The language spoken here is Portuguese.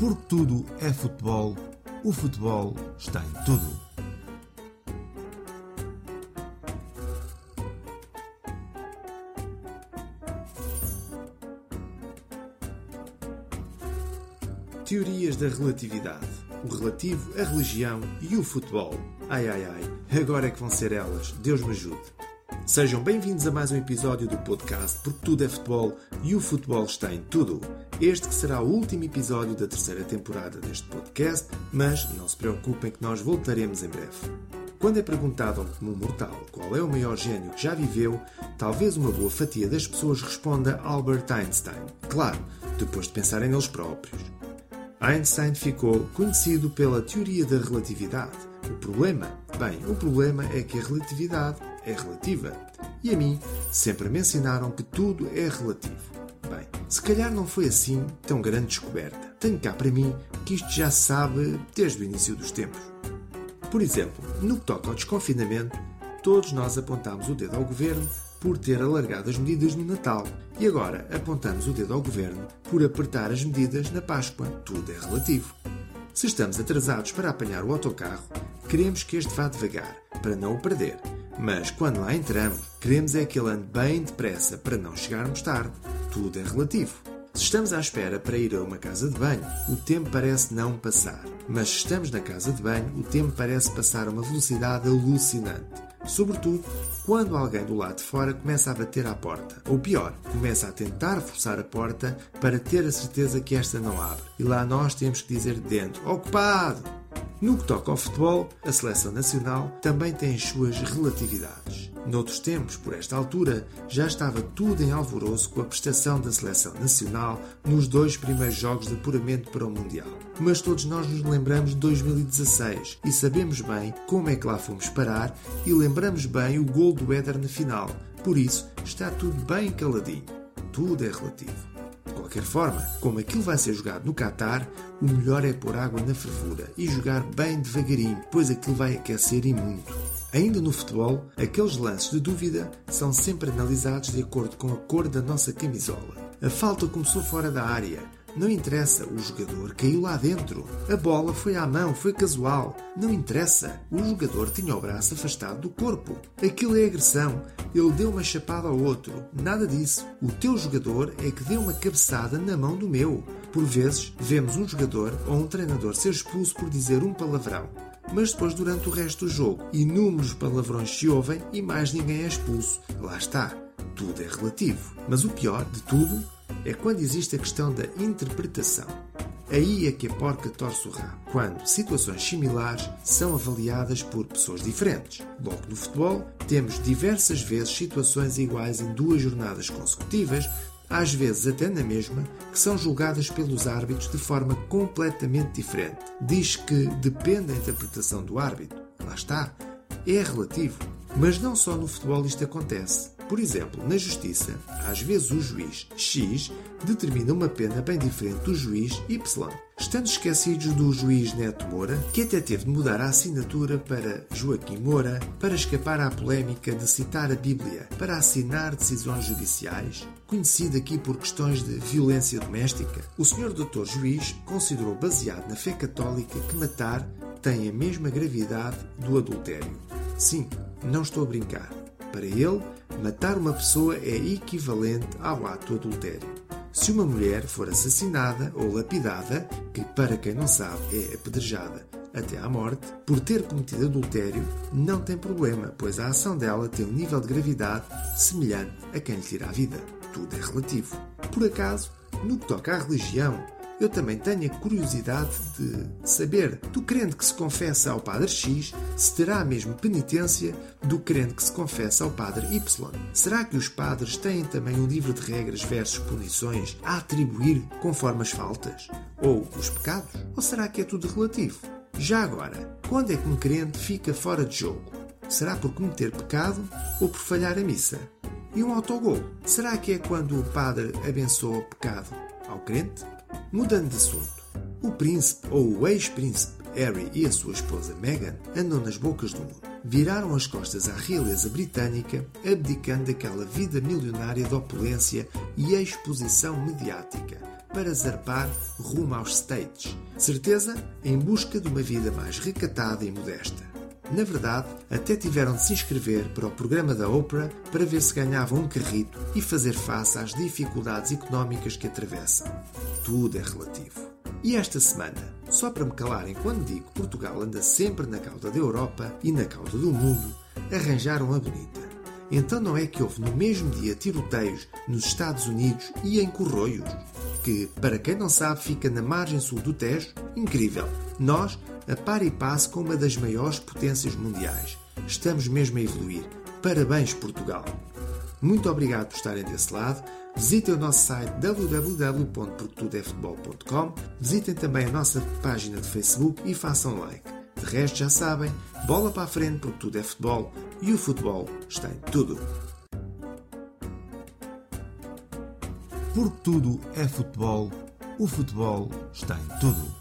Porque tudo é futebol, o futebol está em tudo. Teorias da relatividade. O relativo, a religião e o futebol. Ai ai ai, agora é que vão ser elas. Deus me ajude. Sejam bem-vindos a mais um episódio do podcast Porque Tudo é Futebol e o futebol está em tudo. Este que será o último episódio da terceira temporada deste podcast, mas não se preocupem que nós voltaremos em breve. Quando é perguntado a um mortal qual é o maior gênio que já viveu, talvez uma boa fatia das pessoas responda Albert Einstein. Claro, depois de pensarem neles próprios. Einstein ficou conhecido pela teoria da relatividade. O problema? Bem, o problema é que a relatividade é relativa. E a mim sempre me ensinaram que tudo é relativo. Se calhar não foi assim tão grande descoberta. Tenho cá para mim que isto já se sabe desde o início dos tempos. Por exemplo, no que toca ao desconfinamento, todos nós apontámos o dedo ao governo por ter alargado as medidas no Natal e agora apontamos o dedo ao governo por apertar as medidas na Páscoa. Tudo é relativo. Se estamos atrasados para apanhar o autocarro, queremos que este vá devagar, para não o perder. Mas quando lá entramos, queremos é que ele ande bem depressa para não chegarmos tarde. Tudo é relativo. Se estamos à espera para ir a uma casa de banho, o tempo parece não passar. Mas se estamos na casa de banho, o tempo parece passar a uma velocidade alucinante. Sobretudo quando alguém do lado de fora começa a bater à porta. Ou pior, começa a tentar forçar a porta para ter a certeza que esta não abre. E lá nós temos que dizer de dentro: Ocupado! No que toca ao futebol, a seleção nacional também tem as suas relatividades. Noutros tempos, por esta altura, já estava tudo em alvoroço com a prestação da seleção nacional nos dois primeiros jogos de apuramento para o Mundial. Mas todos nós nos lembramos de 2016 e sabemos bem como é que lá fomos parar e lembramos bem o gol do Éder na final. Por isso, está tudo bem caladinho. Tudo é relativo. Qualquer forma, como aquilo vai ser jogado no Qatar, o melhor é pôr água na fervura e jogar bem devagarinho, pois aquilo vai aquecer e muito. Ainda no futebol, aqueles lances de dúvida são sempre analisados de acordo com a cor da nossa camisola. A falta começou fora da área, não interessa, o jogador caiu lá dentro. A bola foi à mão, foi casual. Não interessa, o jogador tinha o braço afastado do corpo. Aquilo é agressão. Ele deu uma chapada ao outro. Nada disso. O teu jogador é que deu uma cabeçada na mão do meu. Por vezes, vemos um jogador ou um treinador ser expulso por dizer um palavrão. Mas depois, durante o resto do jogo, inúmeros palavrões se ouvem e mais ninguém é expulso. Lá está. Tudo é relativo. Mas o pior de tudo é quando existe a questão da interpretação. Aí é que a porca torce o rabo, quando situações similares são avaliadas por pessoas diferentes. Logo no futebol, temos diversas vezes situações iguais em duas jornadas consecutivas, às vezes até na mesma, que são julgadas pelos árbitros de forma completamente diferente. Diz que depende da interpretação do árbitro. Lá está. É relativo. Mas não só no futebol isto acontece. Por exemplo, na justiça, às vezes o juiz X determina uma pena bem diferente do juiz Y. Estando esquecidos do juiz Neto Moura, que até teve de mudar a assinatura para Joaquim Moura, para escapar à polémica de citar a Bíblia, para assinar decisões judiciais, conhecido aqui por questões de violência doméstica, o Sr. Dr. Juiz considerou baseado na fé católica que matar tem a mesma gravidade do adultério. Sim, não estou a brincar. Para ele, matar uma pessoa é equivalente ao ato adultério. Se uma mulher for assassinada ou lapidada, que para quem não sabe é apedrejada até à morte, por ter cometido adultério, não tem problema, pois a ação dela tem um nível de gravidade semelhante a quem lhe tira a vida. Tudo é relativo. Por acaso, no que toca à religião, eu também tenho a curiosidade de saber do crente que se confessa ao Padre X se terá a mesma penitência do crente que se confessa ao Padre Y. Será que os padres têm também um livro de regras versus punições a atribuir conforme as faltas? Ou os pecados? Ou será que é tudo relativo? Já agora, quando é que um crente fica fora de jogo? Será por cometer pecado ou por falhar a missa? E um autogol? Será que é quando o padre abençoa o pecado ao crente? Mudando de assunto, o príncipe ou o ex-príncipe Harry e a sua esposa Meghan andam nas bocas do mundo. viraram as costas à realeza britânica, abdicando daquela vida milionária de opulência e exposição mediática, para zarpar rumo aos States. Certeza em busca de uma vida mais recatada e modesta. Na verdade, até tiveram de se inscrever para o programa da Oprah para ver se ganhavam um carrito e fazer face às dificuldades económicas que atravessam. Tudo é relativo. E esta semana, só para me calarem quando digo que Portugal anda sempre na cauda da Europa e na cauda do mundo, arranjaram a bonita. Então não é que houve no mesmo dia tiroteios nos Estados Unidos e em Corroios? Que, para quem não sabe, fica na margem sul do Tejo? Incrível! Nós a par e passo com uma das maiores potências mundiais. Estamos mesmo a evoluir. Parabéns, Portugal! Muito obrigado por estarem desse lado. Visitem o nosso site www.portudefutebol.com. Visitem também a nossa página de Facebook e façam like. De resto, já sabem, bola para a frente porque tudo é futebol e o futebol está em tudo. Porque tudo é futebol, o futebol está em tudo.